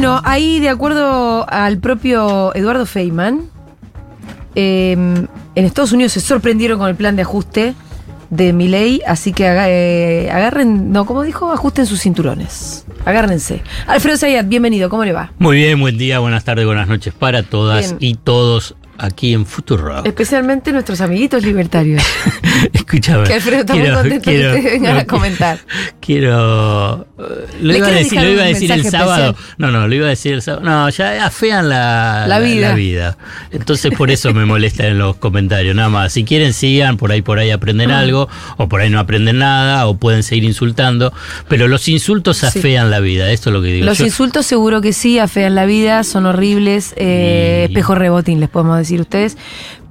Bueno, ahí de acuerdo al propio Eduardo Feynman, eh, en Estados Unidos se sorprendieron con el plan de ajuste de Milei, así que aga- eh, agarren, no, como dijo, ajusten sus cinturones. Agárrense. Alfredo Zayat, bienvenido, ¿cómo le va? Muy bien, buen día, buenas tardes, buenas noches para todas Bien. y todos aquí en Futuro. Especialmente nuestros amiguitos libertarios. Escúchame. Que Alfredo está muy contento de que ustedes vengan a comentar. Quiero. Lo ¿Le iba decir, lo iba a decir el sábado. especial? No, no, lo iba a decir el sábado. No, ya afean la, La vida. vida. Entonces por eso me molesta en los comentarios, nada más. Si quieren, sigan, por ahí por ahí aprenden Ah. algo, o por ahí no aprenden nada, o pueden seguir insultando. Pero los insultos Sí. afean la vida, esto es lo que digo. Los Yo- insultos seguro que sí, afean la vida, son horribles, eh, Y- espejo rebotín, les podemos decir ustedes.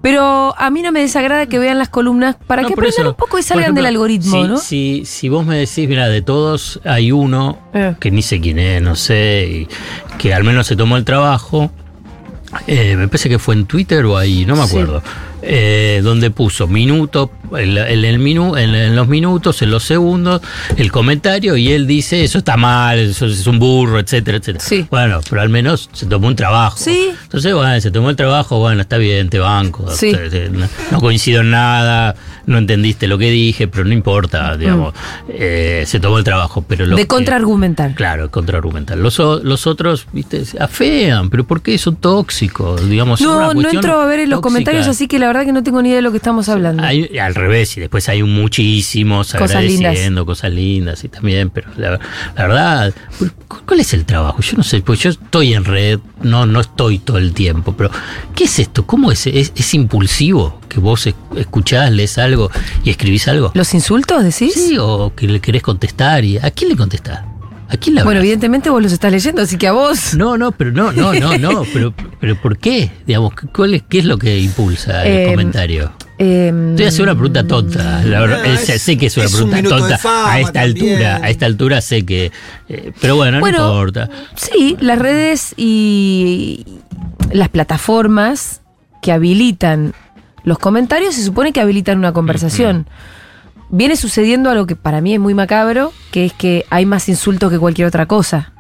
Pero a mí no me desagrada que vean las columnas para No, que aprendan eso, un poco y salgan ejemplo, del algoritmo, si, ¿no? Si, si vos me decís, mira, de todos hay uno Eh. que ni sé quién es, no sé, y que al menos se tomó el trabajo. eh, me parece que fue en Twitter o ahí, no me Sí. Eh, donde puso minuto, en, en el minu, en, los minutos, en los segundos, el comentario y él dice eso está mal, eso es un burro, etcétera, etcétera. Sí. Bueno, pero al menos se tomó un trabajo. Sí. Entonces, bueno, se tomó el trabajo, bueno, está bien, te banco. Sí. No, no coincido en nada, no entendiste lo que dije, pero no importa, digamos. eh, se tomó el trabajo, pero Mm. de contraargumentar. Claro, contraargumental. Los, los otros, viste, afean, pero ¿por qué son tóxicos? Digamos, No, no entro a ver en los tóxica. comentarios, así que la verdad que no tengo ni idea de lo que estamos hablando. Hay- al revés, y después hay un muchísimos Cosas agradeciendo cosas lindas y también, pero la, la verdad, ¿cu- ¿cuál es el trabajo? Yo no sé, pues yo estoy en red, no, no estoy todo el tiempo, pero ¿qué es esto? ¿Cómo es? ¿Es, es impulsivo que vos es- escuchás, lees algo y escribís algo? ¿Los insultos decís? Sí, o que le querés contestar y ¿a quién le contestás? ¿A quién le Bueno, evidentemente vos los estás leyendo, así que a vos. No, no, pero no, no, no, no, pero, pero ¿por qué? Digamos, ¿cuál es, ¿qué es lo que impulsa el Eh, comentario? em, Estoy haciendo una pregunta tonta. La verdad, No, eh, sé, es- sé que es una es un pregunta tonta. fama a esta también. altura, a esta altura sé que. eh, pero bueno, Bueno, no importa. Sí, las redes y las plataformas que habilitan los comentarios se supone que habilitan una conversación. Viene sucediendo algo que para mí es muy macabro, que es que hay más insultos que cualquier otra cosa.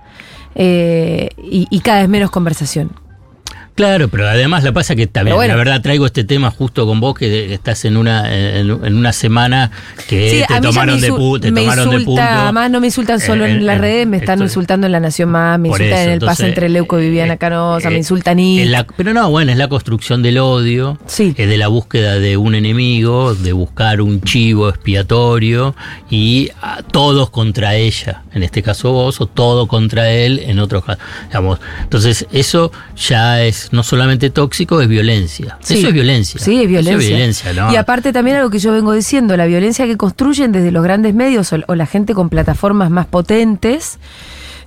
Eh, y, y cada vez menos conversación. Claro, pero además la pasa que también, bueno. la verdad, traigo este tema justo con vos, que estás en una en, en una semana que Sí, te tomaron de, pu- te me tomaron de punto. además no me insultan solo Eh, en las eh, redes, me están esto- insultando en La Nación Más, me insultan eso, en el pase entonces, entre Leuco y Viviana eh, Canosa, eh, me insultan y... en la- pero no, bueno, es la construcción del odio, Sí. es de la búsqueda de un enemigo, de buscar un chivo expiatorio y ah, todos contra ella, en este caso vos, o todo contra él, en otros casos. Digamos, entonces, eso ya es no solamente tóxico, es violencia. Sí. Eso es violencia. Sí, es violencia. Eso es violencia, ¿no? Y aparte también algo que yo vengo diciendo, la violencia que construyen desde los grandes medios o, o la gente con plataformas más potentes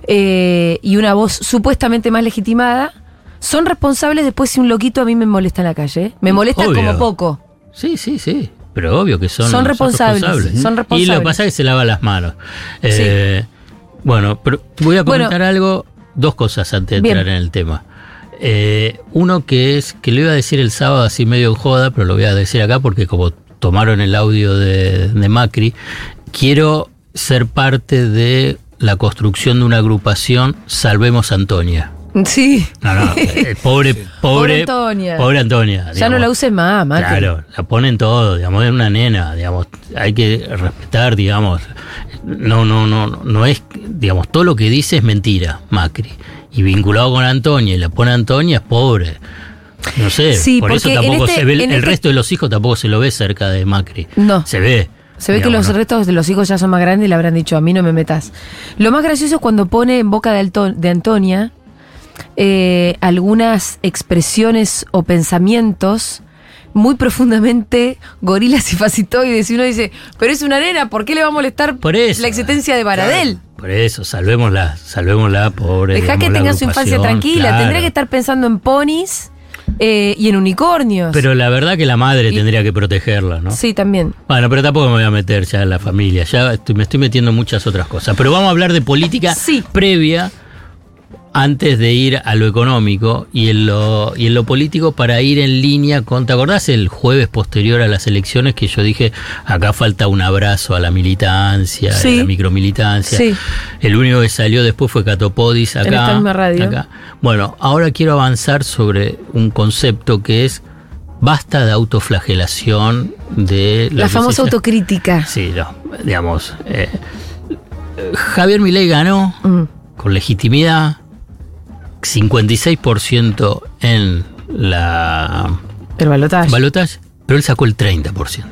eh, y una voz supuestamente más legitimada, son responsables después si un loquito a mí me molesta en la calle. ¿eh? Me molesta Obvio. como poco. Sí, sí, sí. Pero obvio que son, Son responsables, son Y lo responsables. que pasa es que se lava las manos. Eh, Bueno, pero voy a Bueno. comentar algo, dos cosas antes de Bien. entrar en el tema. Eh, uno que es, que lo iba a decir el sábado así medio en joda, pero lo voy a decir acá porque como tomaron el audio de, de Macri, quiero ser parte de la construcción de una agrupación Salvemos a Antonia. Sí. No, no, eh, pobre, pobre, Pobre Antonia. Pobre Antonia. Ya no la uses más, Macri. Claro, la ponen todo, digamos, es una nena, digamos, hay que respetar, digamos, no, no, no, no es, digamos, todo lo que dice es mentira, Macri. Y vinculado con Antonia y la pone Antonia es pobre. No sé, Sí, por eso tampoco este- se ve, el, este- resto de los hijos tampoco se lo ve cerca de Macri. No. Se ve. Se ve que los ¿no? restos de los hijos ya son más grandes y le habrán dicho, a mí no me metas. Lo más gracioso es cuando pone en boca de, Alto- de Antonia eh, algunas expresiones o pensamientos muy profundamente gorilas y facitoides. Y uno dice, pero es una nena, ¿por qué le va a molestar Por eso. la existencia de Baradel? Por eso, salvémosla, salvémosla, pobre. Deja que tenga su infancia tranquila. claro. Tendría que estar pensando en ponis eh, y en unicornios. Pero la verdad que la madre Y- tendría que protegerla, ¿no? Sí, también. Bueno, pero tampoco me voy a meter ya en la familia, ya estoy- me estoy metiendo en muchas otras cosas. Pero vamos a hablar de política Sí. previa antes de ir a lo económico y en lo, y en lo político para ir en línea con, ¿te acordás el jueves posterior a las elecciones que yo dije, acá falta un abrazo a la militancia, a la micromilitancia? Sí. El único que salió después fue Catopodis acá. En esta misma radio. acá. Bueno, ahora quiero avanzar sobre un concepto que es basta de autoflagelación de la, famosa autocrítica. Sí, no, digamos, eh, Javier Milei ganó Mm. con legitimidad 56% en la El balotaje. balotaje, pero él sacó el 30%.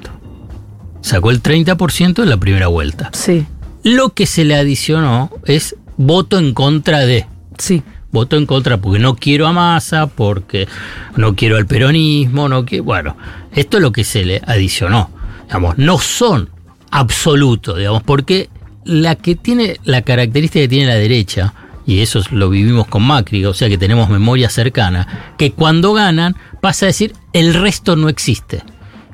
Sacó el 30% en la primera vuelta. sí, Lo que se le adicionó es voto en contra de. sí. Voto en contra porque no quiero a Massa, porque no quiero al peronismo, no quiero. Bueno, esto es lo que se le adicionó. Digamos, no son absolutos, digamos, porque la que tiene, la característica que tiene la derecha, y eso lo vivimos con Macri, o sea que tenemos memoria cercana, que cuando ganan pasa a decir el resto no existe.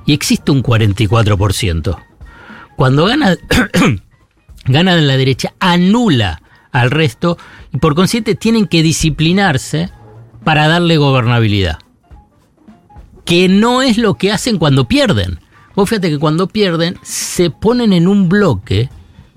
Y existe un 44%. Cuando gana, gana de la derecha, anula al resto y por consiguiente tienen que disciplinarse para darle gobernabilidad. Que no es lo que hacen cuando pierden. Vos fíjate que cuando pierden se ponen en un bloque,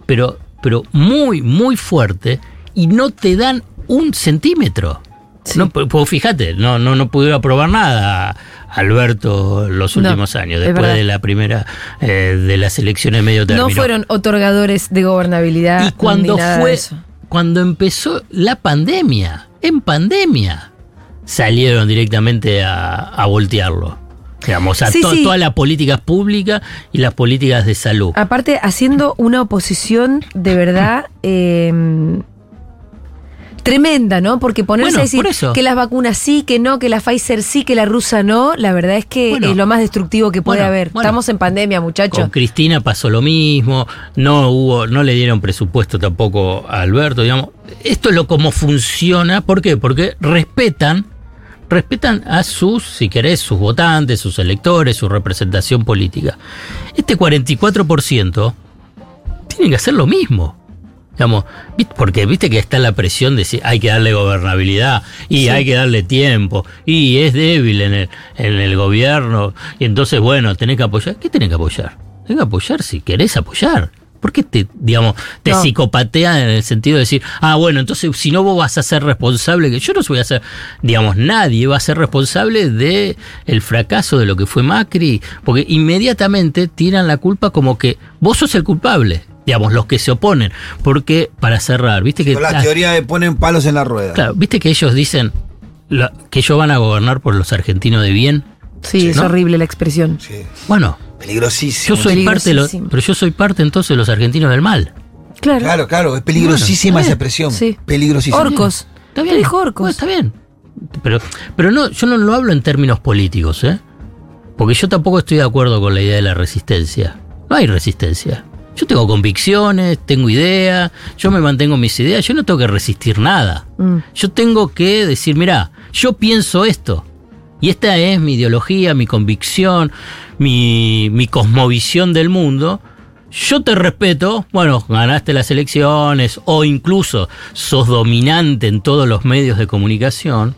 pero, pero muy, muy fuerte y no te dan un centímetro. Sí. No, pues pues fíjate, no, no, no pudieron aprobar nada Alberto los No, últimos años, es después de la primera eh, de las elecciones medio término. No fueron otorgadores de gobernabilidad. Y cuando fue, cuando empezó la pandemia, en pandemia, salieron directamente a, a voltearlo. Digamos, a Sí, to- sí. todas las políticas públicas y las políticas de salud. Aparte, haciendo una oposición de verdad eh, tremenda, ¿no? Porque ponerse Bueno, a decir por que las vacunas sí, que no, que la Pfizer sí, que la rusa no, la verdad es que Bueno. es lo más destructivo que puede Bueno, haber. Estamos en pandemia, muchachos. Con Cristina pasó lo mismo, no hubo, no le dieron presupuesto tampoco a Alberto, digamos. Esto es lo como funciona, ¿por qué? Porque respetan, respetan a sus, si querés, sus votantes, sus electores, su representación política. Este 44% tienen que hacer lo mismo. Digamos, porque viste que está la presión de si hay que darle gobernabilidad y hay que darle tiempo y es débil en el, en el gobierno y entonces bueno, tenés que apoyar. ¿Qué tenés que apoyar? Tenés que apoyar si querés apoyar. ¿Por qué te, digamos, te No. psicopatean en el sentido de decir, ah, bueno, entonces si no vos vas a ser responsable, que yo no voy a ser, digamos, nadie va a ser responsable de el fracaso de lo que fue Macri, porque inmediatamente tiran la culpa como que vos sos el culpable, digamos, los que se oponen, porque para cerrar, viste que Con la ah, teoría de ponen palos en la rueda. claro, viste que ellos dicen la- que ellos van a gobernar por los argentinos de bien. Sí, es ¿no? horrible la expresión. Sí. Bueno, Peligrosísimo. yo soy parte pero yo soy parte entonces de los argentinos del mal. Claro. Claro, claro, es peligrosísima Bueno, esa expresión. Sí. Peligrosísima. Orcos. Está bien. Dijo orcos. Bueno, está bien. Pero, pero no, yo no lo hablo en términos políticos, ¿eh? Porque yo tampoco estoy de acuerdo con la idea de la resistencia. No hay resistencia. Yo tengo convicciones, tengo ideas, yo me mantengo en mis ideas, yo no tengo que resistir nada. Mm. Yo tengo que decir, mira, yo pienso esto. Y esta es mi ideología, mi convicción, mi, mi cosmovisión del mundo. Yo te respeto, bueno, ganaste las elecciones o incluso sos dominante en todos los medios de comunicación.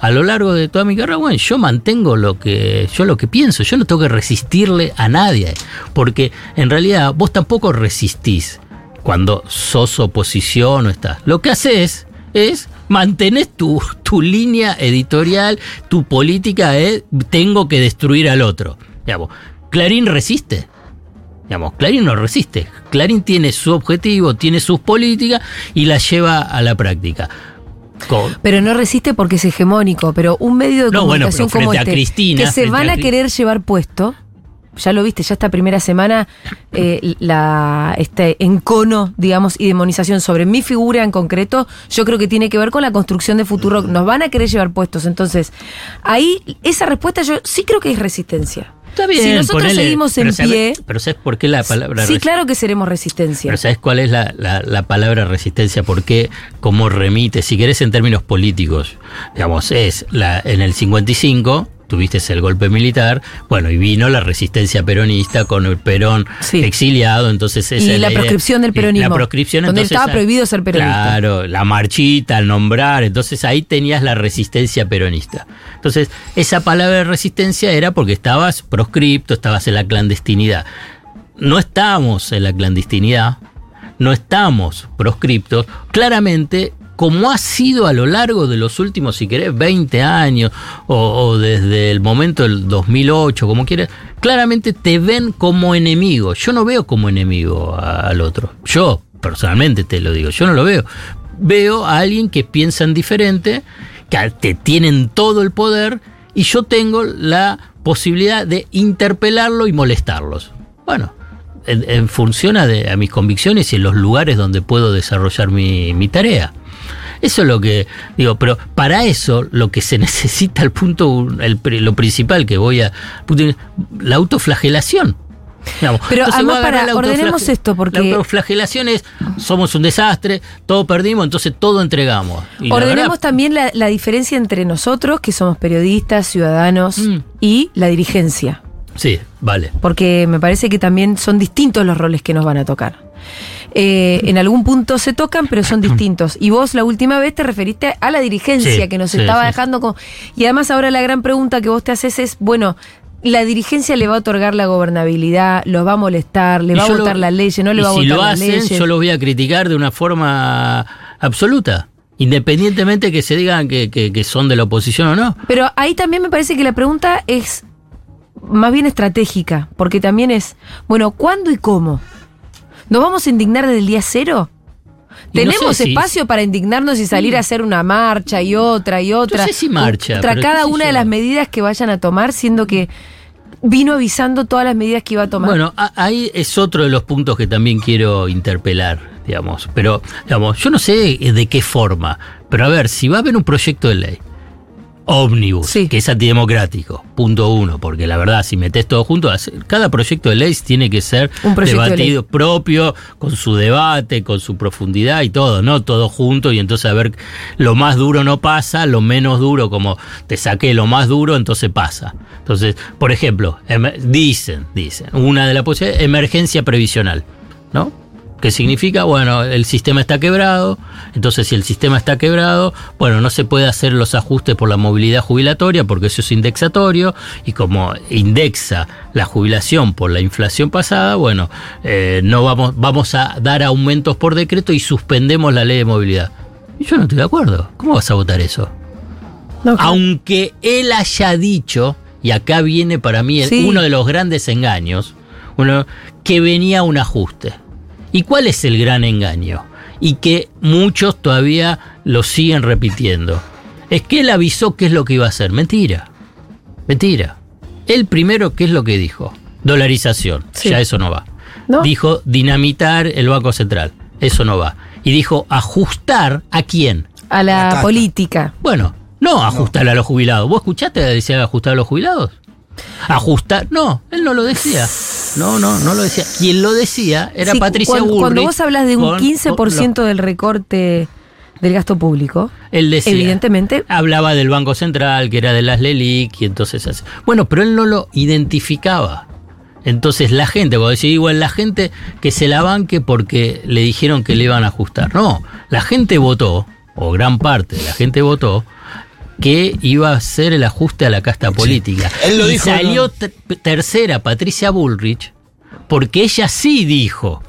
A lo largo de toda mi carrera, bueno, yo mantengo lo que yo lo que pienso, yo no tengo que resistirle a nadie, porque en realidad vos tampoco resistís cuando sos oposición o estás. Lo que haces es mantener tu, tu línea editorial, tu política es tengo que destruir al otro. Digamos, Clarín resiste. Digamos, Clarín no resiste. Clarín tiene su objetivo, tiene sus políticas y las lleva a la práctica. Con- Pero no resiste porque es hegemónico. Pero un medio de No, comunicación como este, Cristina, que se van a a querer llevar puesto, ya lo viste, ya esta primera semana, eh, la, este encono, digamos, y demonización sobre mi figura en concreto, yo creo que tiene que ver con la construcción de futuro. Nos van a querer llevar puestos. Entonces, ahí, esa respuesta yo sí creo que es resistencia. Está bien, si nosotros ponele- seguimos pero en ¿sabes- pie, pero ¿sabes por qué la palabra sí, claro que seremos resistencia. Pero ¿sabes cuál es la, la- la palabra resistencia? ¿Por qué? Cómo remite, si querés en términos políticos, digamos, es la, en el 55 tuviste el golpe militar, bueno, y vino la resistencia peronista con el Perón Sí. exiliado, entonces esa Y es la idea. proscripción del peronismo, La proscripción, donde entonces, estaba prohibido ser peronista. Claro, la marchita, el nombrar, entonces ahí tenías la resistencia peronista. Entonces, esa palabra de resistencia era porque estabas proscripto, estabas en la clandestinidad. No estamos en la clandestinidad, no estamos proscriptos, claramente como ha sido a lo largo de los últimos, si querés, 20 años o, desde el momento del 2008, como quieras, claramente te ven como enemigo. Yo no veo como enemigo al otro. Yo, personalmente te lo digo, yo no lo veo. Veo a alguien que piensan diferente, que te tienen todo el poder y yo tengo la posibilidad de interpelarlo y molestarlos. Bueno, en, función a, mis convicciones y en los lugares donde puedo desarrollar mi tarea. Eso es lo que digo, pero para eso lo que se necesita, el punto, un- el lo principal que voy a. La autoflagelación. Digamos, Pero entonces además para- ordenemos esto, porque- La autoflagelación es: somos un desastre, todo perdimos, entonces todo entregamos. Y la Ordenemos verdad- también la, la diferencia entre nosotros, que somos periodistas, ciudadanos, Mm. y la dirigencia. Sí, vale. Porque me parece que también son distintos los roles que nos van a tocar. Eh, en algún punto se tocan, pero son distintos. Y vos la última vez te referiste a la dirigencia Sí, que nos sí, estaba sí. dejando con... Y además ahora la gran pregunta que vos te haces es, bueno, la dirigencia le va a otorgar la gobernabilidad, los va a molestar, le Y va a votar lo- las leyes, no le va a si votar lo las hacen, leyes. yo los voy a criticar de una forma absoluta. Independientemente que se digan que, que- que son de la oposición o no. Pero ahí también me parece que la pregunta es más bien estratégica, porque también es, bueno, ¿cuándo y cómo? ¿Nos vamos a indignar desde el día cero? No ¿Tenemos si- espacio para indignarnos y salir a hacer una marcha y otra y otra? sé si marcha, Contra cada una yo. de las medidas que vayan a tomar, siendo que vino avisando todas las medidas que iba a tomar. Bueno, ahí es otro de los puntos que también quiero interpelar, digamos. Pero, digamos, yo no sé de qué forma. Pero a ver, si va a haber un proyecto de ley ómnibus, Sí. que es antidemocrático, punto uno, porque la verdad, si metes todo junto, cada proyecto de ley tiene que ser Un de debatido propio, con su debate, con su profundidad y todo, no todo junto, y entonces a ver, lo más duro no pasa, lo menos duro, como te saqué lo más duro, entonces pasa. Entonces, por ejemplo, emer- dicen, dicen, una de las posibilidades, emergencia previsional, ¿no? ¿Qué significa? Bueno, el sistema está quebrado, entonces si el sistema está quebrado, bueno, no se puede hacer los ajustes por la movilidad jubilatoria porque eso es indexatorio y como indexa la jubilación por la inflación pasada, bueno, eh, no vamos, vamos a dar aumentos por decreto y suspendemos la ley de movilidad. Y yo no estoy de acuerdo. ¿Cómo vas a votar eso? Aunque él haya dicho, y acá viene para mí el- Sí. uno de los grandes engaños, uno, que venía un ajuste. ¿Y cuál es el gran engaño? Y que muchos todavía lo siguen repitiendo. Es que él avisó qué es lo que iba a hacer. Mentira. Mentira. Él primero, ¿qué es lo que dijo? Dolarización. Sí. Ya eso no va. ¿No? Dijo dinamitar el Banco Central. Eso no va. Y dijo ajustar a quién. a la política. Bueno, no ajustar a los jubilados. ¿Vos escuchaste que decía ajustar a los jubilados? Ajustar. No, él no lo decía. No, no, no lo decía. Quien lo decía era Sí, Patricia cuando, Bullrich. cuando vos hablas de un con- 15% del recorte del gasto público, Él decía. evidentemente Hablaba del Banco Central, que era de las LELIC, y entonces así. Bueno, pero él no lo identificaba. Entonces la gente, cuando decía igual la gente que se la banque porque le dijeron que le iban a ajustar. No, la gente votó, o gran parte de la gente votó, que iba a hacer el ajuste a la casta política. Él lo y dijo, salió tercera Patricia Bullrich, porque ella sí dijo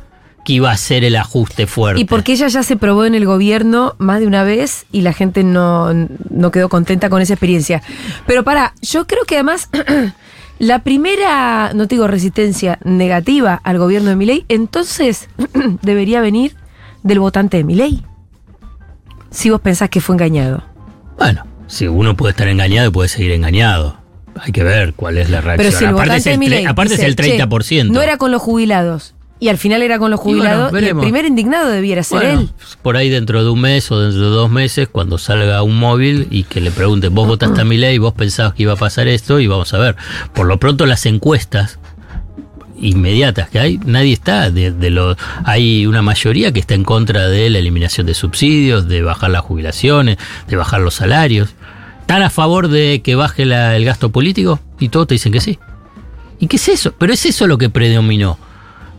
que iba a hacer el ajuste fuerte. Y porque ella ya se probó en el gobierno más de una vez y la gente no, no quedó contenta con esa experiencia. Pero para, yo creo que además la primera, no te digo resistencia negativa al gobierno de Milei, entonces debería venir del votante de Milei. Si vos pensás que fue engañado. Bueno, si uno puede estar engañado puede seguir engañado. Hay que ver cuál es la reacción. Pero si aparte es el, Milei aparte es dice, el 30%. "Che, no era con los jubilados. Y al final era con los Y bueno, jubilados. Y, el primer indignado debiera ser Bueno, él. por ahí dentro de un mes o dentro de dos meses, cuando salga un móvil y que le pregunten, vos votaste a mi ley, vos pensabas que iba a pasar esto y vamos a ver. Por lo pronto las encuestas inmediatas que hay, nadie está de, hay una mayoría que está en contra de la eliminación de subsidios, de bajar las jubilaciones, de bajar los salarios. ¿Están a favor de que baje el gasto político? Y todos te dicen que sí. ¿Y qué es eso? Pero es eso lo que predominó.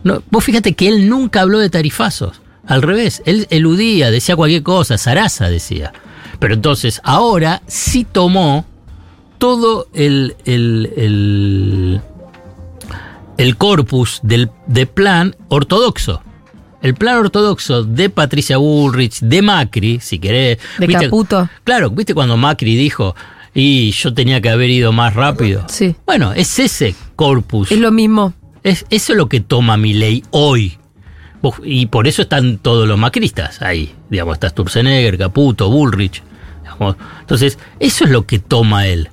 No, vos fíjate que él nunca habló de tarifazos. Al revés, él eludía, decía cualquier cosa, Sarasa decía. Pero entonces, ahora sí tomó todo el, el, el corpus del de plan ortodoxo. El plan ortodoxo de Patricia Bullrich, de Macri, si querés. De Caputo. Claro, ¿viste cuando Macri dijo, y yo tenía que haber ido más rápido? Sí. Bueno, es ese corpus. Es lo mismo. Es, eso es lo que toma mi ley hoy. Y por eso están todos los macristas ahí. Digamos, está Sturzenegger, Caputo, Bullrich. digamos. Entonces, eso es lo que toma él.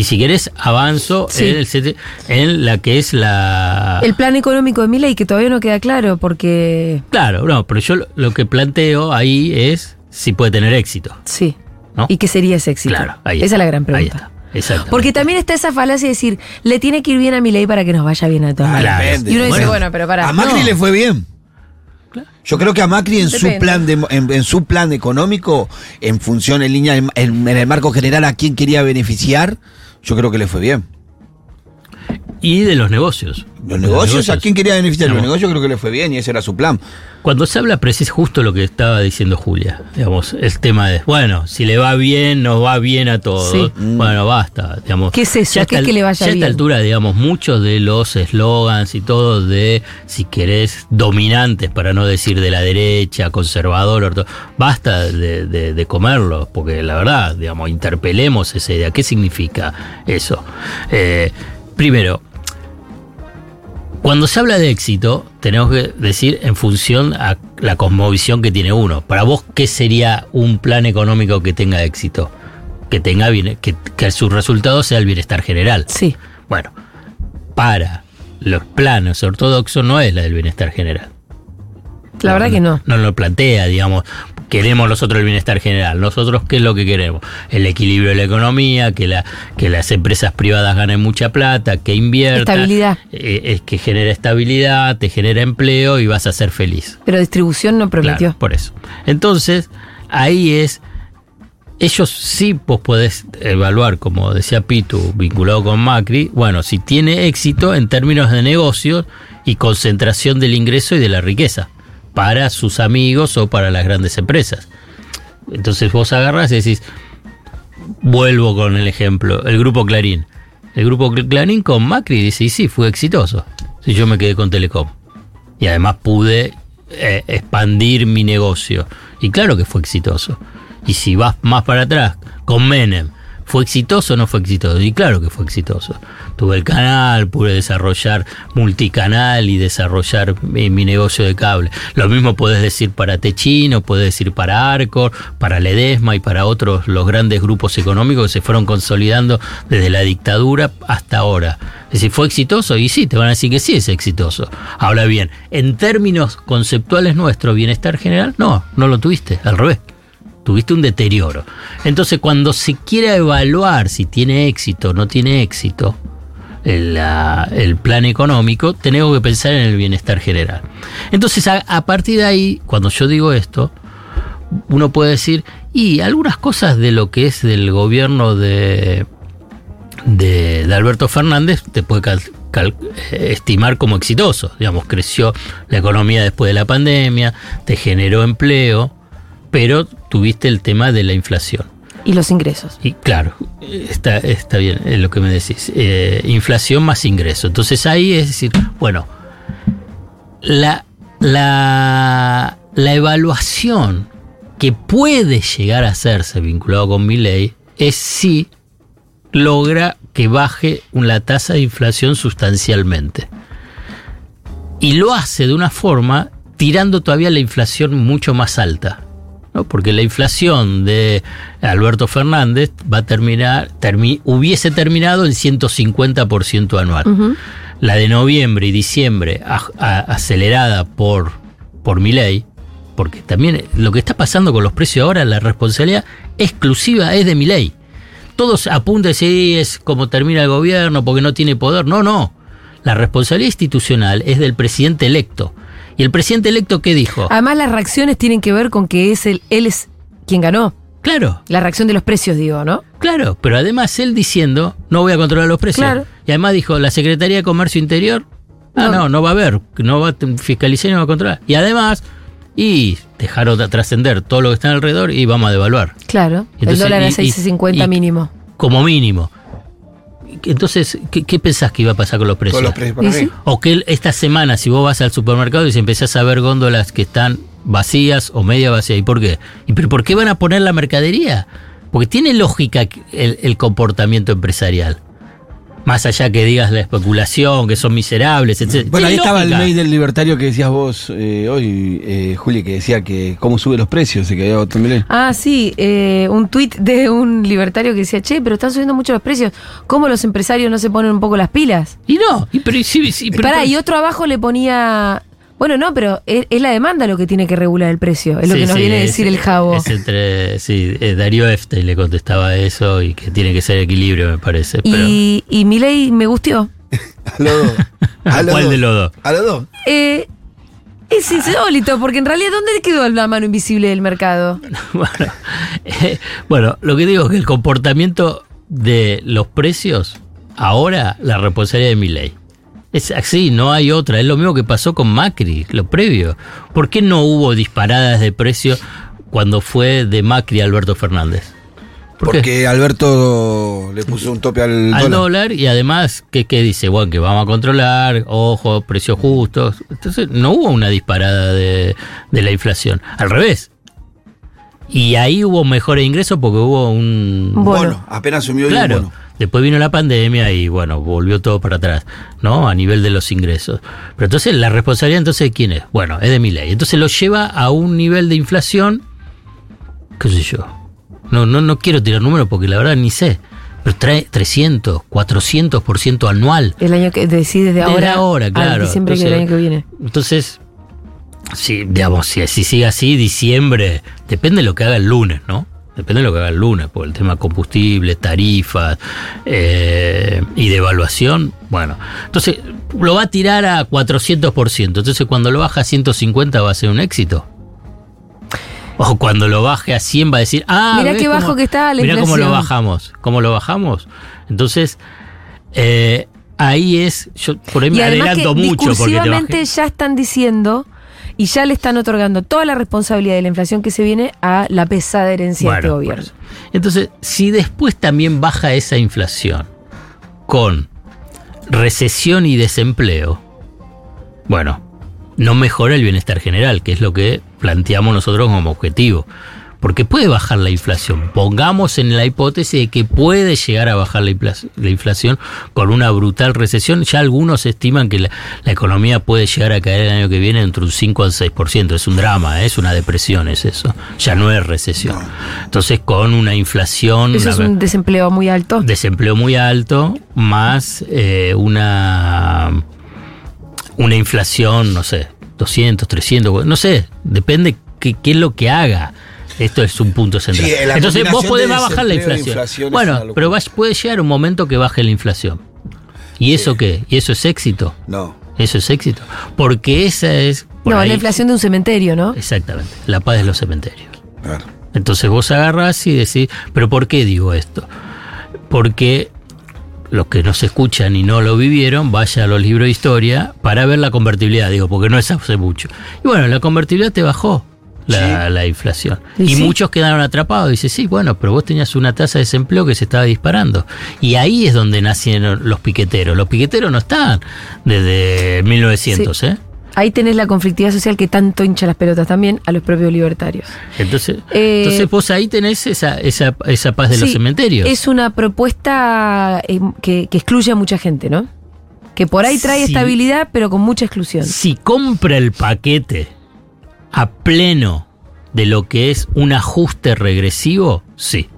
Y si querés, avanzo Sí. en, el en la que es la... El plan económico de Milei que todavía no queda claro porque Claro, no, pero yo lo- lo que planteo ahí es si puede tener éxito. sí. ¿No? ¿Y qué sería ese éxito? Claro, ahí Esa está, es la gran ahí pregunta. está, exactamente. Porque también está esa falacia de decir, le tiene que ir bien a Milei para que nos vaya bien a todos. Ah. Y uno dice, bueno, pero para. A Macri No. le fue bien. Yo creo que a Macri en su plan de, en, en su plan económico, en función, en línea, en, en el marco general a quién quería beneficiar, yo creo que le fue bien. Y de los negocios. Los negocios, ¿a quién quería beneficiar? Los negocios creo que le fue bien y ese era su plan. Cuando se habla, pero es justo lo que estaba diciendo Julia. Digamos, el tema de, bueno, si le va bien, nos va bien a todos. Sí. Bueno, basta. Digamos, ¿Qué es eso? ¿Qué es que le vaya ya a esta bien? altura, digamos, muchos de los eslogans y todo de, si querés, dominantes, para no decir de la derecha, conservador, orto- basta de, de, de comerlos, porque la verdad, digamos, interpelemos esa idea. ¿Qué significa eso? Eh, primero, cuando se habla de éxito, tenemos que decir en función a la cosmovisión que tiene uno. Para vos, ¿qué sería un plan económico que tenga éxito? Que tenga bien, que, que su resultado sea el bienestar general. Sí. Bueno, para los planos ortodoxos no es la del bienestar general. La verdad que no. No lo plantea, digamos. Queremos nosotros el bienestar general. Nosotros, ¿qué es lo que queremos? El equilibrio de la economía, que, la, que las empresas privadas ganen mucha plata, que inviertan. Estabilidad. eh, es que genera estabilidad, te genera empleo y vas a ser feliz. Pero distribución no prometió. Claro, por eso. Entonces, ahí es. Ellos sí vos podés evaluar, como decía Pitu, vinculado con Macri, bueno, si tiene éxito en términos de negocios y concentración del ingreso y de la riqueza para sus amigos o para las grandes empresas. Entonces vos agarrás y decís, vuelvo con el ejemplo, el grupo Clarín. El grupo Clarín con Macri dice, y sí, fue exitoso. Si yo me quedé con Telecom. Y además pude eh, expandir mi negocio. Y claro que fue exitoso. Y si vas más para atrás, con Menem, ¿fue exitoso o no fue exitoso? Y claro que fue exitoso. Tuve el canal, pude desarrollar multicanal y desarrollar mi, mi negocio de cable. Lo mismo puedes decir para Techino, puedes decir para Arcor, para Ledesma y para otros, los grandes grupos económicos que se fueron consolidando desde la dictadura hasta ahora. Es decir, ¿fue exitoso? Y sí, te van a decir que sí es exitoso. Ahora bien, en términos conceptuales nuestro bienestar general, no, no lo tuviste, al revés. Tuviste un deterioro. Entonces, cuando se quiera evaluar si tiene éxito o no tiene éxito el, la- el plan económico, tenemos que pensar en el bienestar general. Entonces, a, partir de ahí, cuando yo digo esto, uno puede decir, y algunas cosas de lo que es del gobierno de, de, Alberto Fernández te puede eh, estimar como exitoso. Digamos, creció la economía después de la pandemia, te generó empleo, pero tuviste el tema de la inflación. Y los ingresos. Y claro, está, está bien es lo que me decís. Eh, inflación más ingreso. Entonces ahí es decir, bueno, la, la, la evaluación que puede llegar a hacerse vinculado con mi ley es si logra que baje la tasa de inflación sustancialmente. Y lo hace de una forma tirando todavía la inflación mucho más alta. ¿No? Porque la inflación de Alberto Fernández va a terminar, termi- hubiese terminado en 150% anual. La de noviembre y diciembre, a- a- acelerada por, por mi ley, porque también lo que está pasando con los precios ahora, la responsabilidad exclusiva es de mi ley. Todos apuntan si es como termina el gobierno porque no tiene poder. No, no. La responsabilidad institucional es del presidente electo. ¿Y el presidente electo qué dijo? Además, las reacciones tienen que ver con que es el, él es quien ganó. Claro, La reacción de los precios, digo, ¿no? claro, pero además él diciendo, no voy a controlar los precios. Claro. Y además dijo, la Secretaría de Comercio Interior, ah, No. no, no, va a haber, no va a fiscalizar y no va a controlar. Y además, y dejaron de trascender todo lo que está alrededor y vamos a devaluar, Claro. Entonces, el dólar a y- y- 6.50 y- mínimo. como mínimo. Entonces, ¿qué, qué pensás que iba a pasar con los precios? Todos los precios para ¿Y arriba. sí? O que esta semana, si vos vas al supermercado y si empezás a ver góndolas que están vacías o media vacías, ¿y por qué? ¿Y pero por qué van a poner la mercadería? Porque tiene lógica el, el comportamiento empresarial. Más allá que digas la especulación, que son miserables, etc. Bueno, ahí estaba el mail del libertario que decías vos eh, hoy, eh, Juli, que decía que cómo sube los precios, se quedó también. Ah, sí, eh, un tuit de un libertario que decía, che, pero están subiendo mucho los precios. ¿Cómo los empresarios no se ponen un poco las pilas? Y no, y pero, y sí, sí, pero- Pará, y otro abajo le ponía. Bueno, no, pero es, es la demanda lo que tiene que regular el precio. Es lo Sí, que nos sí, viene a decir el Jabo. es entre, sí, eh, Darío Efte le contestaba eso y que tiene que ser equilibrio, me parece. Pero, Y, y mi ley me gustió. A los dos. A los ¿Cuál dos. de los dos? A los dos. Eh, es insólito, porque en realidad, ¿dónde quedó la mano invisible del mercado? Bueno, eh, bueno, lo que digo es que el comportamiento de los precios, ahora la responsabilidad de mi ley. Es así, no hay otra. Es lo mismo que pasó con Macri, lo previo. ¿Por qué no hubo disparadas de precio cuando fue de Macri a Alberto Fernández? ¿Por qué? Porque Alberto le puso un tope al, al dólar. dólar y además, ¿qué, qué dice? Bueno, que vamos a controlar, ojo, precios justos. Entonces, no hubo una disparada de, de la inflación. Al revés. Y ahí hubo mejores ingresos porque hubo un... Bono. Bono, apenas subió hoy un Claro. bono. Después vino la pandemia y bueno, volvió todo para atrás, ¿no? A nivel de los ingresos. Pero entonces, ¿la responsabilidad entonces de quién es? Bueno, es de mi ley. Entonces lo lleva a un nivel de inflación, qué sé yo. No, no, no quiero tirar números porque la verdad ni sé. Pero trae 300, 400% anual. El año que decide desde Desde ahora, ahora, al claro. diciembre que el Entonces- año que viene. Entonces, si, digamos, si, si sigue así, diciembre, depende de lo que haga el lunes, ¿no? Depende de lo que haga el lunes, por el tema combustible, tarifas eh, y devaluación. Bueno, entonces lo va a tirar a 400%. Entonces, cuando lo baja a 150 va a ser un éxito. O cuando lo baje a 100 va a decir, ah, ¿ves qué cómo- bajo que está la mirá cómo lo bajamos, cómo lo bajamos. Entonces, eh, ahí es, yo por ahí me Y adelanto mucho porque te ya están diciendo y ya le están otorgando toda la responsabilidad de la inflación que se viene a la pesada herencia de este gobierno. Entonces, si después también baja esa inflación con recesión y desempleo, bueno, no mejora el bienestar general, que es lo que planteamos nosotros como objetivo. Porque puede bajar la inflación. Pongamos en la hipótesis de que puede llegar a bajar la, infla- la inflación con una brutal recesión. Ya algunos estiman que la, la economía puede llegar a caer el año que viene entre un 5 al 6%. Es un drama, ¿eh? es una depresión, es eso. Ya no es recesión. Entonces, con una inflación, Eso es un desempleo muy alto. desempleo muy alto, más eh, una, una inflación, no sé, 200, 300, no sé, depende qué, qué es lo que haga. Esto es un punto central. Sí, Entonces vos podés de bajar la e inflación. bueno, pero puede llegar un momento que baje la inflación. ¿Y eso qué? ¿Y eso es éxito? No. Eso es éxito. Porque esa es... por No, ahí- la inflación de un cementerio, ¿no? Exactamente, la paz de los cementerios. Claro. Entonces vos agarrás y decís, pero ¿por qué digo esto? Porque los que nos escuchan y no lo vivieron, vaya a los libros de historia para ver la convertibilidad, digo, porque no es hace mucho. Y bueno, la convertibilidad te bajó la, la inflación. Y Y, sí. muchos quedaron atrapados. Dice, sí, bueno, pero vos tenías una tasa de desempleo que se estaba disparando. Y ahí es donde nacieron los piqueteros. Los piqueteros no estaban desde 1900, Sí. ¿eh? Ahí tenés la conflictividad social que tanto hincha las pelotas también a los propios libertarios. Entonces, Eh, entonces vos ahí tenés esa, esa, esa paz de los cementerios. Es una propuesta eh, que, que excluye a mucha gente, ¿no? Que por ahí trae estabilidad, pero con mucha exclusión. Si compra el paquete a pleno de lo que es un ajuste regresivo, sí.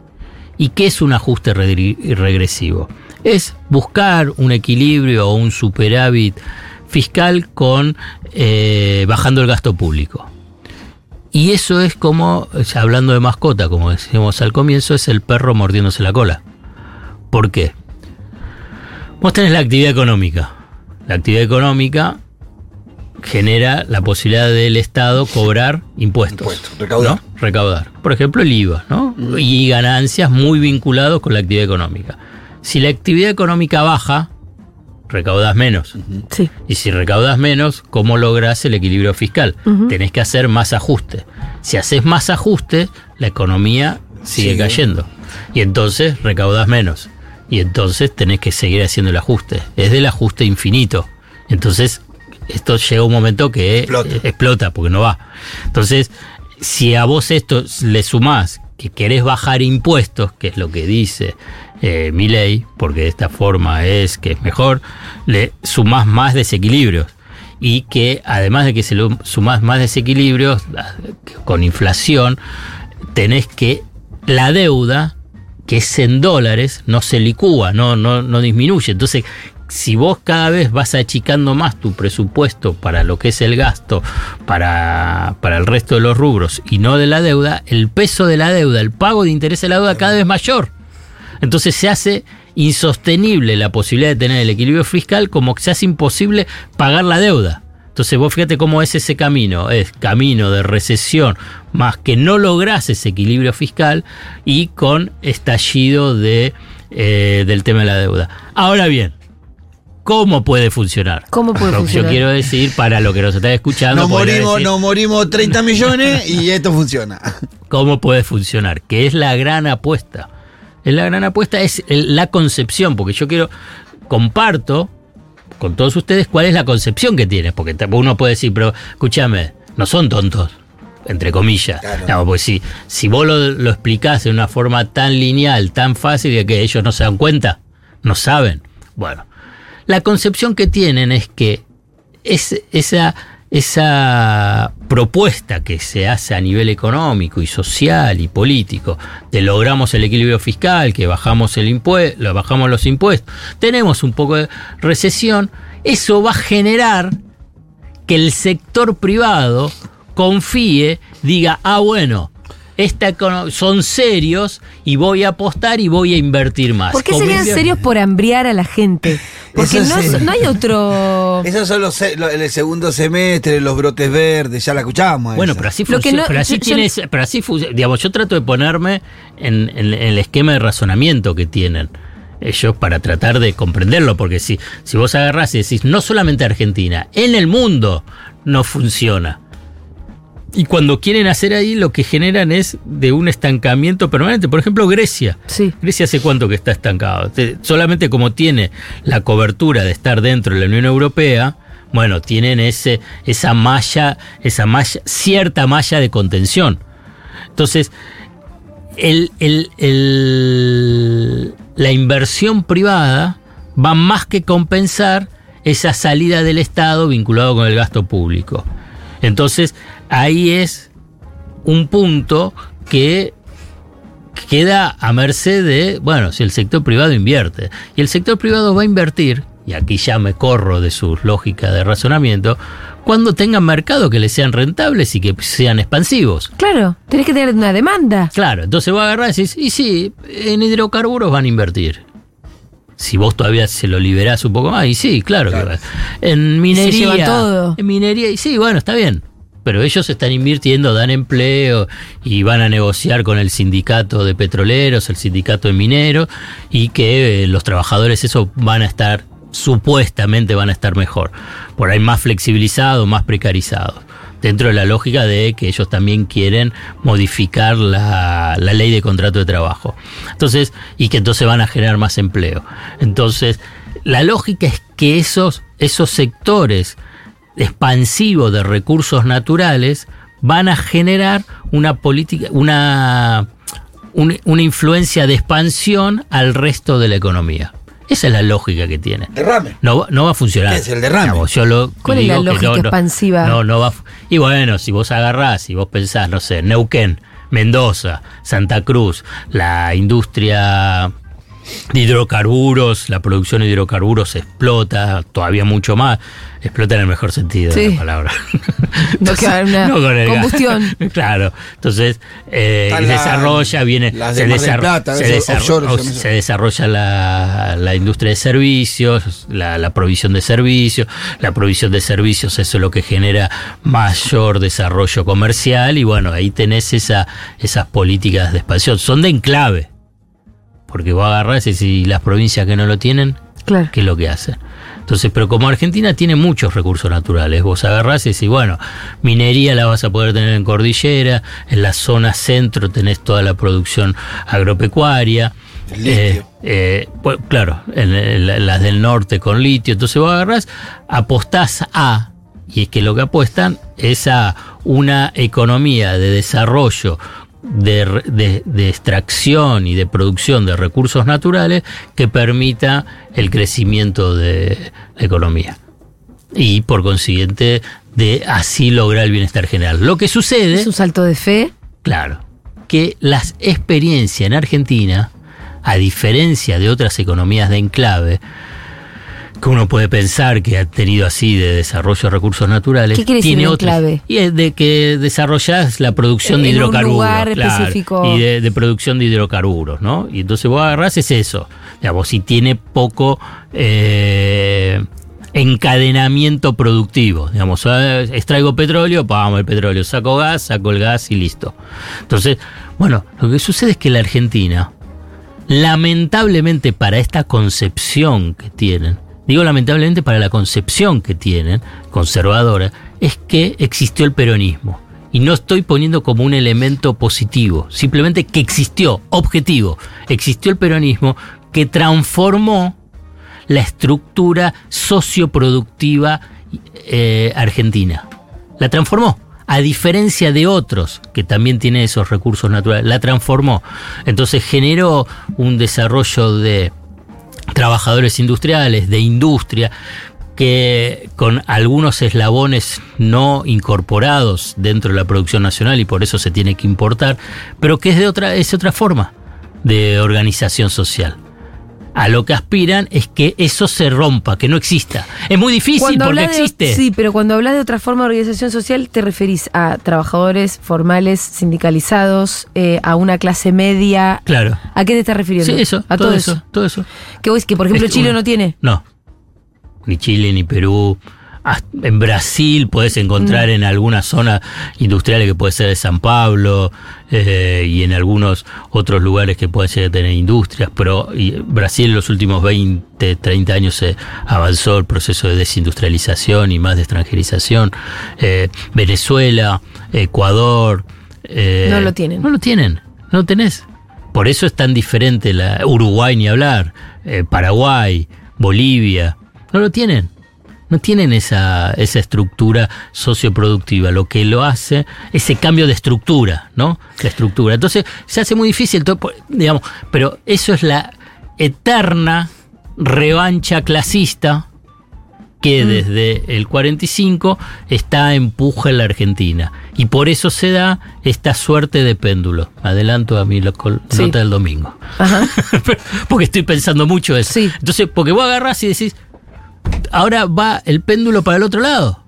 ¿Y qué es un ajuste regre- regresivo? Es buscar un equilibrio o un superávit fiscal con eh, bajando el gasto público. Y eso es como, hablando de mascota, como decíamos al comienzo, es el perro mordiéndose la cola. ¿Por qué? Vos tenés la actividad económica. La actividad económica genera la posibilidad del Estado cobrar impuestos. Impuestos, recaudar. ¿no? Recaudar. Por ejemplo, el IVA, ¿no? Y ganancias muy vinculados con la actividad económica. Si la actividad económica baja, recaudas menos. Sí. Y si recaudas menos, ¿cómo logras el equilibrio fiscal? Tenés que hacer más ajuste. Si haces más ajuste, la economía sigue Sigue. cayendo. Y entonces recaudas menos. Y entonces tenés que seguir haciendo el ajuste. Es del ajuste infinito. Entonces, esto llega un momento que Explota. explota porque no va. Entonces, si a vos esto le sumás que querés bajar impuestos, que es lo que dice eh, mi ley, porque de esta forma es que es mejor, le sumás más desequilibrios. Y que además de que se lo sumás más desequilibrios ah, con inflación, tenés que la deuda, que es en dólares, no se licúa, no, no, no disminuye. Entonces, si vos cada vez vas achicando más tu presupuesto para lo que es el gasto, para, para el resto de los rubros y no de la deuda, el peso de la deuda, el pago de interés de la deuda cada vez mayor. Entonces se hace insostenible la posibilidad de tener el equilibrio fiscal como que se hace imposible pagar la deuda. Entonces vos fíjate cómo es ese camino, es camino de recesión, más que no lográs ese equilibrio fiscal y con estallido de, eh, del tema de la deuda. Ahora bien, ¿cómo puede funcionar? ¿Cómo puede Lo que funcionar? Yo quiero decir para lo que nos está escuchando. Nos morimos, decir, nos morimos 30 millones y esto funciona. cómo puede funcionar, que es la gran apuesta. Es la gran apuesta, es la concepción, porque yo quiero, comparto con todos ustedes cuál es la concepción que tienes, porque uno puede decir, pero escúchame, no son tontos, entre comillas. Claro. No, pues si, si vos lo, lo explicás de una forma tan lineal, tan fácil, de que ellos no se dan cuenta, no saben. Bueno, la concepción que tienen es que es, esa, propuesta que se hace a nivel económico y social y político, de logramos el equilibrio fiscal, que bajamos, bajamos los impuestos, tenemos un poco de recesión, eso va a generar que el sector privado confíe, diga, ah, bueno, esta son serios y voy a apostar y voy a invertir más. ¿Por qué Como serían serios por hambriar a la gente? Porque no, sí. es- no hay otro. Esos son los, el segundo semestre, los brotes verdes, ya la escuchamos. Bueno, esa. pero así funciona. no- pero así yo- yo- pero así digamos, yo trato de ponerme en, en- en el esquema de razonamiento que tienen ellos para tratar de comprenderlo, porque si, si vos agarrás y decís, no solamente Argentina, en el mundo no funciona. Y cuando quieren hacer ahí, lo que generan es de un estancamiento permanente. Por ejemplo, Grecia. Sí. Grecia hace cuánto que está estancado. Te- Solamente como tiene la cobertura de estar dentro de la Unión Europea, bueno, tienen ese, esa malla, esa malla, cierta malla de contención. Entonces, el- el- el- la inversión privada va más que compensar esa salida del Estado vinculado con el gasto público. Entonces, ahí es un punto que queda a merced de, bueno, si el sector privado invierte. Y el sector privado va a invertir, y aquí ya me corro de su lógica de razonamiento, cuando tengan mercado que les sean rentables y que sean expansivos. Claro, tenés que tener una demanda. Claro, entonces vos agarrás y decís, y sí, en hidrocarburos van a invertir. Si vos todavía se lo liberás un poco más, y sí, claro, Claro. que va. En minería. todo. En minería, y sí, bueno, está bien. Pero ellos están invirtiendo, dan empleo y van a negociar con el sindicato de petroleros, el sindicato de mineros, y que eh, los trabajadores eso van a estar, supuestamente van a estar mejor. Por ahí más flexibilizados, más precarizados dentro de la lógica de que ellos también quieren modificar la, la ley de contrato de trabajo. Entonces, y que entonces van a generar más empleo. Entonces, la lógica es que esos, esos sectores expansivos de recursos naturales van a generar una política, una, un- una influencia de expansión al resto de la economía. Esa es la lógica que tiene. Derrame. No, va- no va a funcionar. ¿Qué es el derrame? Digamos, yo lo ¿Cuál es la lógica expansiva? No, no va. a fu- Y bueno, si vos agarrás, si vos pensás, no sé, Neuquén, Mendoza, Santa Cruz, la industria de hidrocarburos, la producción de hidrocarburos explota, todavía mucho más, explota en el mejor sentido de la palabra. No con el gas. combustión. claro, entonces eh, la- desarrolla, viene, se, de Mar del desar- Plata, offshore, se desarrolla la, la industria de servicios, la, la provisión de servicios, la provisión de servicios, eso es lo que genera mayor desarrollo comercial y bueno, ahí tenés esa, esas políticas de expansión, son de enclave, porque vos agarrás y si las provincias que no lo tienen, Claro. ¿qué es lo que hacen? Entonces, pero como Argentina tiene muchos recursos naturales, vos agarrás y decís, bueno, minería la vas a poder tener en cordillera, en la zona centro tenés toda la producción agropecuaria. El litio. eh, pues, claro, en, en las del norte con litio. Entonces vos agarrás, apostás a, y es que lo que apuestan es a una economía de desarrollo de, re- de- de extracción y de producción de recursos naturales que permita el crecimiento de la economía. Y por consiguiente, de así lograr el bienestar general. Lo que sucede. Es un salto de fe. Claro, que las experiencias en Argentina, a diferencia de otras economías de enclave, que uno puede pensar que ha tenido así de desarrollo de recursos naturales, ¿Qué quiere decir tiene otras. Y es de que desarrollas la producción de En un hidrocarburos. lugar claro, específico. Y de, de producción de hidrocarburos, ¿no? Y entonces vos agarrás es eso. Digamos, si tiene poco. eh, encadenamiento productivo. Digamos, eh, extraigo petróleo, pagamos el petróleo, saco gas, saco el gas y listo. Entonces, bueno, lo que sucede es que la Argentina, lamentablemente para esta concepción que tienen, digo lamentablemente para la concepción que tienen, conservadora, es que existió el peronismo. Y no estoy poniendo como un elemento positivo, simplemente que existió, objetivo, existió el peronismo que transformó la estructura socioproductiva eh, argentina. La transformó. A diferencia de otros que también tienen esos recursos naturales, la transformó. Entonces generó un desarrollo de trabajadores industriales, de industria, que con algunos eslabones no incorporados dentro de la producción nacional y por eso se tiene que importar, pero que es de otra, es otra forma de organización social. A lo que aspiran es que eso se rompa, que no exista. Es muy difícil porque de- existe. sí, pero cuando hablas de otra forma de organización social, te referís a trabajadores formales, sindicalizados, eh, a una clase media. Claro. ¿A qué te estás refiriendo? Sí, eso, A todo, eso. todo eso. Que vos, que por ejemplo Es Chile no tiene. No. Ni Chile, ni Perú. En Brasil puedes encontrar Mm. en algunas zonas industriales que puede ser de San Pablo eh, y en algunos otros lugares que puede ser tener industrias, pero y Brasil en los últimos 20, 30 años se avanzó el proceso de desindustrialización y más de extranjerización. Eh, Venezuela, Ecuador. eh, No lo tienen. No lo tienen, no lo tenés. Por eso es tan diferente la Uruguay ni hablar, eh, Paraguay, Bolivia, no lo tienen. No tienen esa, esa estructura socioproductiva. Lo que lo hace, ese cambio de estructura, ¿no? La estructura. Entonces, se hace muy difícil, todo, digamos, pero eso es la eterna revancha clasista que desde el 45 está empuja en la Argentina. Y por eso se da esta suerte de péndulo. Adelanto a mi lo- col- Sí. nota del domingo. Ajá. porque estoy pensando mucho eso. Sí. Entonces, porque vos agarrás y decís, ahora va el péndulo para el otro lado.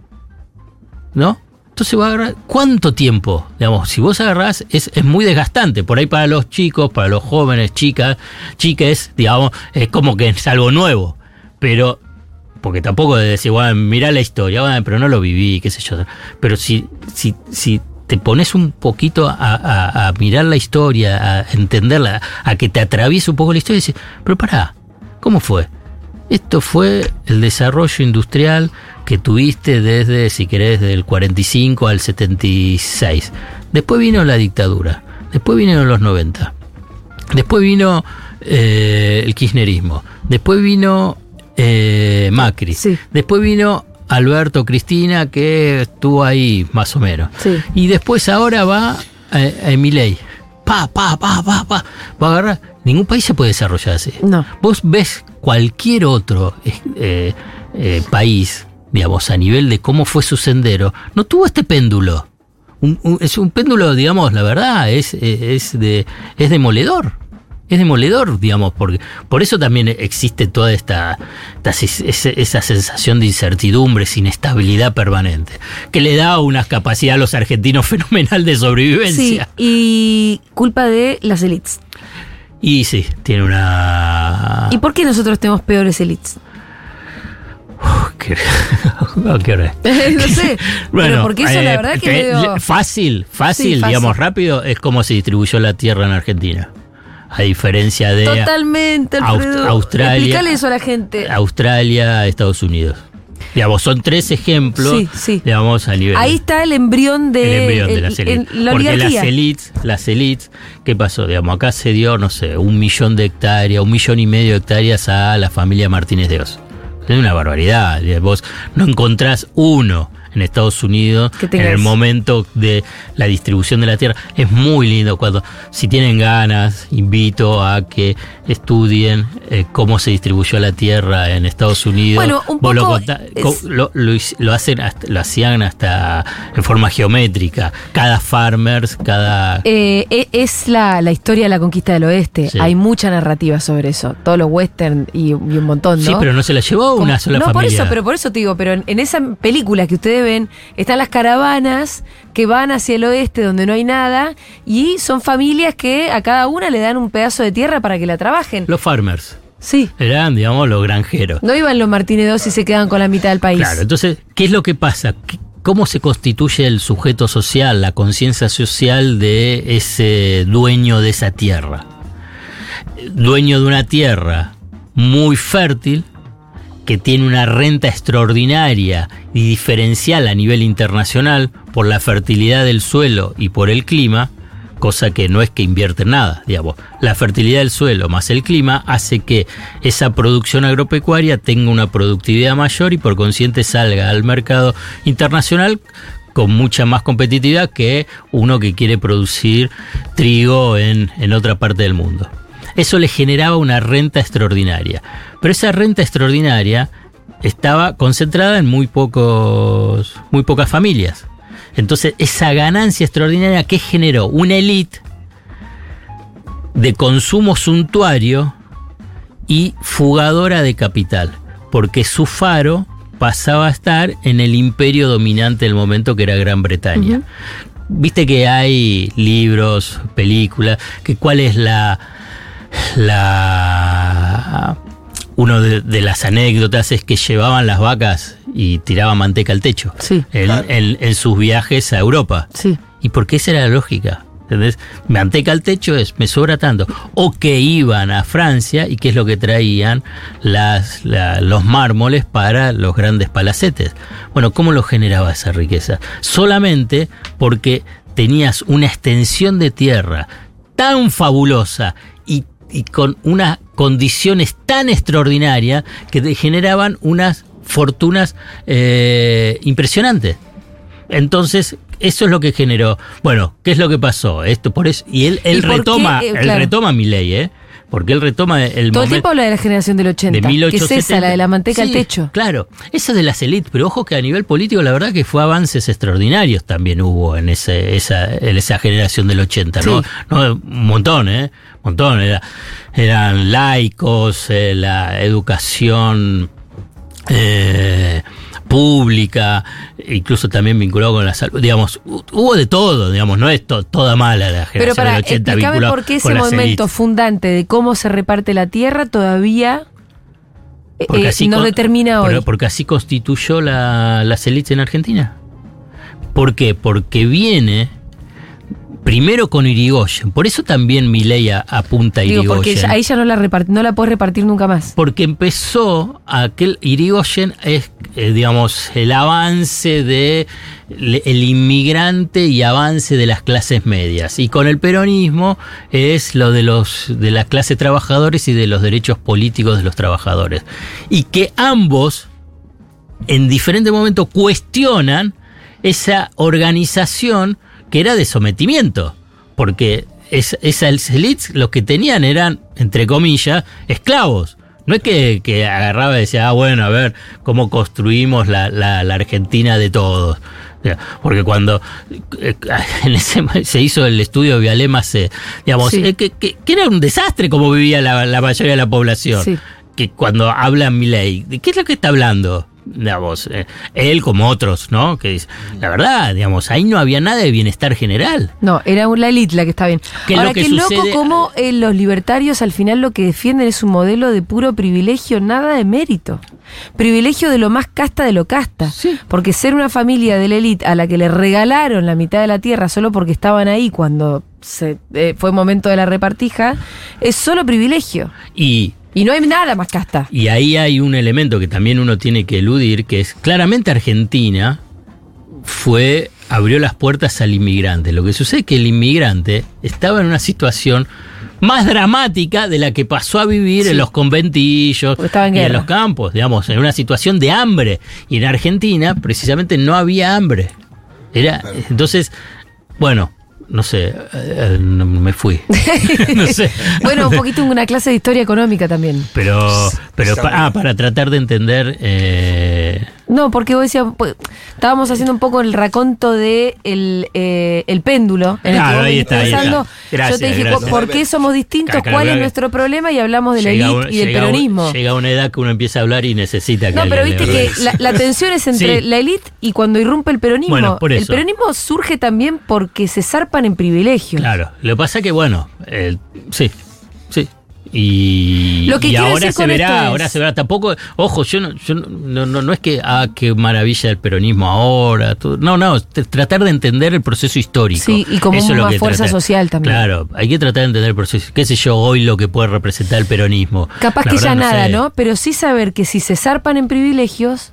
¿No? Entonces vos agarrás, ¿cuánto tiempo? Digamos, si vos agarrás, es, es muy desgastante. Por ahí para los chicos, para los jóvenes, chicas, chiques, digamos, es como que es algo nuevo. Pero, porque tampoco de decir, bueno, mirá la historia, bueno, pero no lo viví, qué sé yo. Pero si, si, si te pones un poquito a, a- a mirar la historia, a entenderla, a que te atraviese un poco la historia, y dices, pero pará, ¿cómo fue? Esto fue el desarrollo industrial que tuviste desde, si querés, del 45 al 76. Después vino la dictadura, después vinieron los 90, después vino eh, el kirchnerismo, después vino eh, Macri, Sí. después vino Alberto Cristina, que estuvo ahí más o menos. Sí. Y después ahora va a, a Milei. Pa, pa, pa, pa, pa. Va a agarrar. Ningún país se puede desarrollar así. No. Vos ves cualquier otro eh, eh, país, digamos, a nivel de cómo fue su sendero, no tuvo este péndulo. Es un péndulo, digamos, la verdad, es, es, de, es demoledor. Es demoledor, digamos, porque por eso también existe toda esta, esta- esa, sensación de incertidumbre, inestabilidad permanente, que le da una capacidad a los argentinos fenomenal de Sí, sobrevivencia. y culpa de las elites. Y sí, tiene una... ¿Y por qué nosotros tenemos peores elites? ¿Qué, ¿A qué hora es? no sé. pero porque eso la verdad que eh, medio- fácil, fácil, Sí, fácil. digamos rápido, es como se distribuyó la tierra en Argentina. A diferencia de Totalmente, Aust-. Australia. Explícale eso a la gente. Australia, Estados Unidos. Digamos, son tres ejemplos, Sí, sí. digamos, a nivel. Ahí está el embrión de, el embrión de las élites. el- la Porque las elites, las elites, ¿qué pasó? Digamos, acá se dio, no sé, un millón de hectáreas, un millón y medio de hectáreas a la familia Martínez de Oz. Es una barbaridad. Vos no encontrás uno en Estados Unidos en el momento de la distribución de la tierra. Es muy lindo cuando, si tienen ganas, invito a que estudien eh, cómo se distribuyó la tierra en Estados Unidos. Bueno, un lo, poco contá- es- lo, lo lo hacen hasta- lo hacían hasta en forma geométrica. Cada farmers, cada Eh, e- es la, la historia de la conquista del oeste. Sí. Hay mucha narrativa sobre eso. Todos los western y, y un montón, ¿no? Sí, pero no se la llevó una sola no, por familia. eso, pero por eso te digo, pero en, en esa película que ustedes están las caravanas que van hacia el oeste donde no hay nada y son familias que a cada una le dan un pedazo de tierra para que la trabajen. Los farmers Sí. eran, digamos, los granjeros. No iban los Martínez II y se quedan con la mitad del país. Claro, entonces, ¿qué es lo que pasa? ¿Qué- ¿Cómo se constituye el sujeto social, la conciencia social de ese dueño de esa tierra? Dueño de una tierra muy fértil, que tiene una renta extraordinaria y diferencial a nivel internacional por la fertilidad del suelo y por el clima, cosa que no es que invierten nada, digamos. La fertilidad del suelo más el clima hace que esa producción agropecuaria tenga una productividad mayor y por consiguiente salga al mercado internacional con mucha más competitividad que uno que quiere producir trigo en, en otra parte del mundo. Eso le generaba una renta extraordinaria. Pero esa renta extraordinaria estaba concentrada en muy pocos, muy pocas familias. Entonces, esa ganancia extraordinaria que generó una élite de consumo suntuario y fugadora de capital, porque su faro pasaba a estar en el imperio dominante del momento que era Gran Bretaña. Viste que hay libros, películas, que cuál es la la uno de, de las anécdotas es que llevaban las vacas y tiraban manteca al techo Sí. en, Claro. en- en sus viajes a Europa. Sí. ¿Y por qué esa era la lógica? ¿Entendés? Manteca al techo es, me sobra tanto. O que iban a Francia y qué es lo que traían las, la- los mármoles para los grandes palacetes. Bueno, ¿cómo lo generaba esa riqueza? Solamente porque tenías una extensión de tierra tan fabulosa y, con unas condiciones tan extraordinarias que generaban unas fortunas eh, impresionantes. Entonces, eso es lo que generó. Bueno, ¿qué es lo que pasó? Esto por eso y él, él ¿Y por qué? retoma, Eh, él claro. retoma mi ley, ¿eh? Porque él retoma el Todo el tiempo habla de la generación del 80. de que es 1870. esa, la de la manteca al Sí, techo. Claro, esa de las élites, pero ojo que a nivel político la verdad que fue avances extraordinarios también hubo en ese, esa, en esa generación del 80, ¿no? No, un montón, ¿eh? Montón. Era- eran laicos, eh, la educación eh, pública, incluso también vinculado con la salud. Digamos, hu- hubo de todo, digamos, no es to- toda mala la generación Pero para del 80 explícame vinculado por qué ese momento fundante de cómo se reparte la tierra todavía eh, Porque eh, así nos determina hoy. Porque así constituyó la, las élites en Argentina. ¿Por qué? Porque viene primero con Irigoyen. Por eso también Milei apunta a Digo, porque Irigoyen. ya- ahí ya no la, repart- no la puedes repartir nunca más. Porque empezó aquel Irigoyen es, eh, digamos, el avance de le- el inmigrante y avance de las clases medias. Y con el peronismo es lo de los de las clases trabajadores y de los derechos políticos de los trabajadores. Y que ambos en diferentes momentos cuestionan esa organización que era de sometimiento. Porque es- esas élites lo que tenían eran, entre comillas, esclavos. No es que, que agarraba y decía, ah, bueno, a ver, cómo construimos la, la- la Argentina de todos. Porque cuando eh, en ese- se hizo el estudio de Vialema, se, digamos, Sí. eh, que, que- que era un desastre como vivía la, la mayoría de la población. Sí. Que cuando habla Milei, ¿de qué es lo que está hablando? Digamos, eh, él como otros, ¿no? Que dice, la verdad, digamos, ahí no había nada de bienestar general. No, era la élite la que está bien. ¿Qué es Ahora, lo que qué loco cómo eh, los libertarios al final lo que defienden es un modelo de puro privilegio, nada de mérito. Privilegio de lo más casta de lo casta. Sí. Porque ser una familia de la élite a la que le regalaron la mitad de la tierra solo porque estaban ahí cuando se, eh, fue momento de la repartija, es solo privilegio. Y Y no hay nada más casta. Y ahí hay un elemento que también uno tiene que eludir, que es claramente Argentina fue abrió las puertas al inmigrante. Lo que sucede es que el inmigrante estaba en una situación más dramática de la que pasó a vivir Sí. en los conventillos en y en los campos, digamos, en una situación de hambre. Y en Argentina, precisamente, no había hambre. Era, entonces, bueno, no sé, eh, eh, me fui. no sé. Bueno, un poquito una clase de historia económica también. Pero, pero pa- ah, para tratar de entender. eh, No, porque vos decías, pues, estábamos haciendo un poco el raconto de el, eh, el péndulo. En el Claro, que ahí está, ahí está. Gracias, Yo te dije, gracias. ¿por qué somos distintos? Claro, ¿Cuál es nuestro problema? Y hablamos de la llega élite un- y del llega peronismo. llega una edad que uno empieza a hablar y necesita que No, pero viste que la, la tensión es entre Sí. la élite y cuando irrumpe el peronismo. Bueno, por El eso. peronismo surge también porque se zarpan en privilegios. Claro, lo que pasa que, bueno, eh, sí. Y, Lo que y ahora se verá, es- ahora se verá. Tampoco, ojo, yo no, yo no, no, no es que, ah, qué maravilla el peronismo ahora. todo- no, no, tratar de entender el proceso histórico. Sí, y como Eso es que fuerza social también. Claro, hay que tratar de entender el proceso. ¿Qué sé yo hoy lo que puede representar el peronismo? Capaz La que verdad ya nada, sé. ¿no? Pero sí saber que si se zarpan en privilegios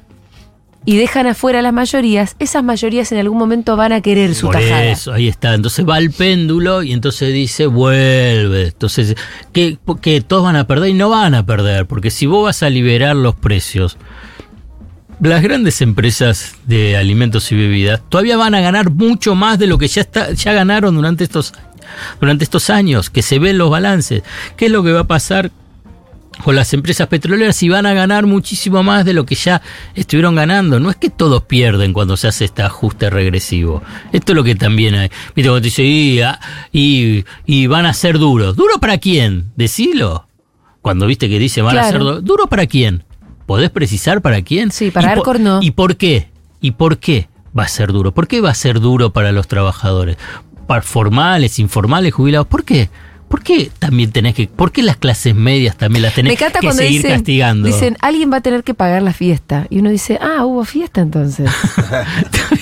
y dejan afuera las mayorías, esas mayorías en algún momento van a querer su Por tajada. eso, ahí está. Entonces va el péndulo y entonces dice, vuelve. Entonces, que, que todos van a perder y no van a perder, porque si vos vas a liberar los precios, las grandes empresas de alimentos y bebidas todavía van a ganar mucho más de lo que ya está, ya ganaron durante estos durante estos años, que se ven los balances. ¿Qué es lo que va a pasar con las empresas petroleras y van a ganar muchísimo más de lo que ya estuvieron ganando. No es que todos pierden cuando se hace este ajuste regresivo. Esto es lo que también hay. Viste, cuando te dice, y, ah, y, y van a ser duros. ¿Duro para quién? Decilo. Cuando viste que dice van a ser duros. ¿Duro para quién? ¿Podés precisar para quién? Sí, para ¿Y por- Arcor no. ¿Y por qué? ¿Y por qué va a ser duro? ¿Por qué va a ser duro para los trabajadores? Para formales, informales, jubilados. ¿Por qué? ¿Por qué también tenés que.? ¿Por qué las clases medias también las tenés Me encanta que cuando seguir dicen, castigando? dicen, alguien va a tener que pagar la fiesta. Y uno dice, ah, hubo fiesta entonces.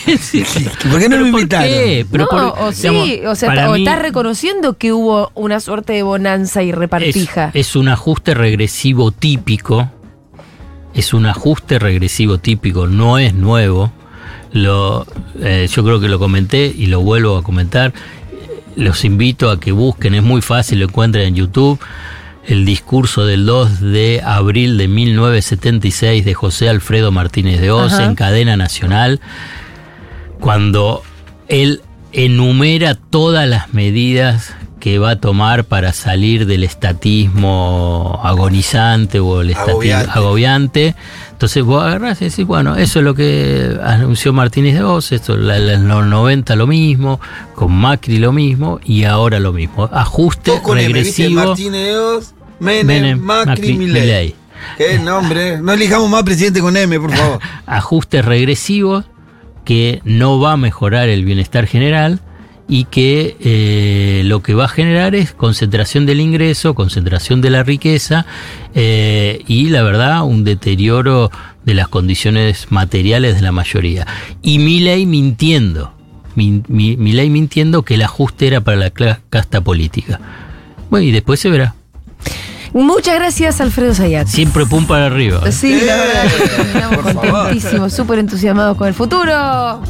Sí. ¿Por qué no ¿Pero lo por invitaron? qué? Pero no, por- o digamos, sí, o sea, o mí estás reconociendo que hubo una suerte de bonanza y es, repartija. es un ajuste regresivo típico. Es un ajuste regresivo típico, no es nuevo. Lo, eh, yo creo que lo comenté y lo vuelvo a comentar. Los invito a que busquen, es muy fácil, lo encuentran en YouTube. El discurso del 2 de abril de 1976 de José Alfredo Martínez de Oz Ajá. en cadena nacional, cuando él enumera todas las medidas que va a tomar para salir del estatismo agonizante o el estatismo Agobiante. agobiante. Entonces vos agarrás y decís, bueno, eso es lo que anunció Martínez de Oz, esto en los 90 lo mismo, con Macri lo mismo y ahora lo mismo. Ajuste ¿viste? regresivo. Martínez Oz, Menem, Menem, Macri, Macri, Milei. Milei. Qué nombre. No elijamos más presidente con M, por favor. ajustes regresivos que no va a mejorar el bienestar general y que eh, lo que va a generar es concentración del ingreso, concentración de la riqueza eh, y la verdad un deterioro de las condiciones materiales de la mayoría. Y Milei mintiendo, mi, mi- mintiendo que el ajuste era para la casta política. Bueno, y después se verá. Muchas gracias, Alfredo Zayat. Siempre pum para arriba. ¿eh? Sí, la verdad que terminamos contentísimos, súper entusiasmados con el futuro.